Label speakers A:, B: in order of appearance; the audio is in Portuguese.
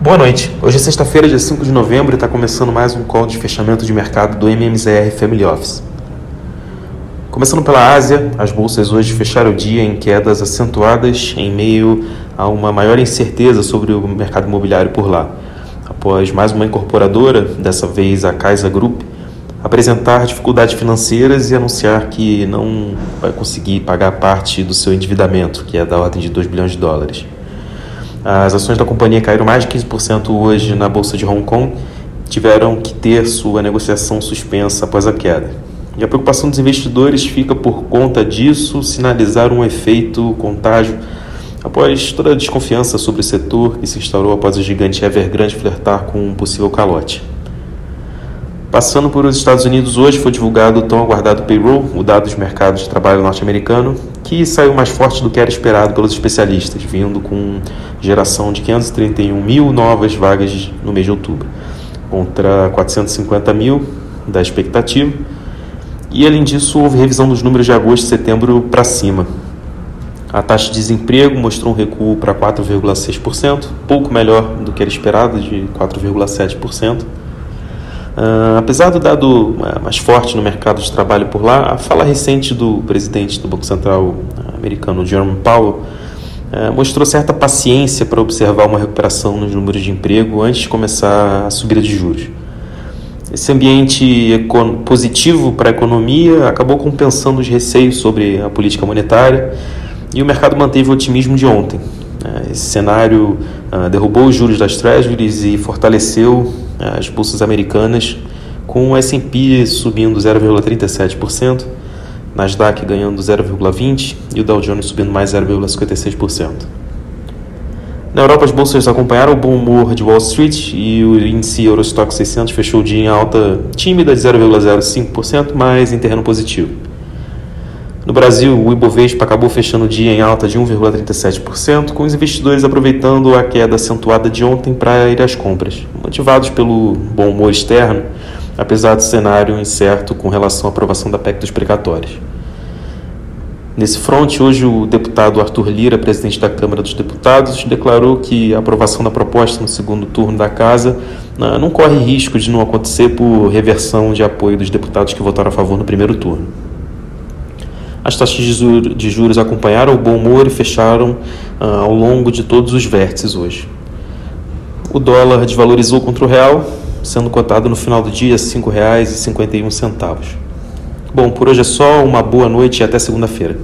A: Boa noite. Hoje é sexta-feira, dia 5 de novembro, e está começando mais um call de fechamento de mercado do MMZR Family Office. Começando pela Ásia, as bolsas hoje fecharam o dia em quedas acentuadas em meio a uma maior incerteza sobre o mercado imobiliário por lá, após mais uma incorporadora, dessa vez a Kaiser Group, apresentar dificuldades financeiras e anunciar que não vai conseguir pagar parte do seu endividamento, que é da ordem de 2 bilhões de dólares. As ações da companhia caíram mais de 15% hoje na bolsa de Hong Kong, tiveram que ter sua negociação suspensa após a queda. E a preocupação dos investidores fica por conta disso sinalizar um efeito contágio após toda a desconfiança sobre o setor que se instaurou após o gigante Evergrande flertar com um possível calote. Passando por os Estados Unidos, hoje foi divulgado o tão aguardado payroll, o dado dos mercados de trabalho norte-americano, que saiu mais forte do que era esperado pelos especialistas, vindo com geração de 531 mil novas vagas no mês de outubro, contra 450 mil da expectativa. E além disso, houve revisão dos números de agosto e setembro para cima. A taxa de desemprego mostrou um recuo para 4,6%, pouco melhor do que era esperado, de 4,7%. Uh, apesar do dado uh, mais forte no mercado de trabalho por lá, a fala recente do presidente do Banco Central americano, Jerome Powell, uh, mostrou certa paciência para observar uma recuperação nos números de emprego antes de começar a subida de juros. Esse ambiente positivo para a economia acabou compensando os receios sobre a política monetária e o mercado manteve o otimismo de ontem. Esse cenário derrubou os juros das Treasuries e fortaleceu as bolsas americanas, com o S&P subindo 0,37%, Nasdaq ganhando 0,20% e o Dow Jones subindo mais 0,56%. Na Europa, as bolsas acompanharam o bom humor de Wall Street e o índice Eurostock 600 fechou o dia em alta tímida de 0,05%, mas em terreno positivo. No Brasil, o Ibovespa acabou fechando o dia em alta de 1,37%, com os investidores aproveitando a queda acentuada de ontem para ir às compras, motivados pelo bom humor externo, apesar do cenário incerto com relação à aprovação da PEC dos precatórios. Nesse fronte, hoje o deputado Arthur Lira, presidente da Câmara dos Deputados, declarou que a aprovação da proposta no segundo turno da Casa ah, não corre risco de não acontecer por reversão de apoio dos deputados que votaram a favor no primeiro turno. As taxas de juros acompanharam o bom humor e fecharam ah, ao longo de todos os vértices hoje. O dólar desvalorizou contra o real, sendo cotado no final do dia R$ 5,51. Bom, por hoje é só, uma boa noite e até segunda-feira.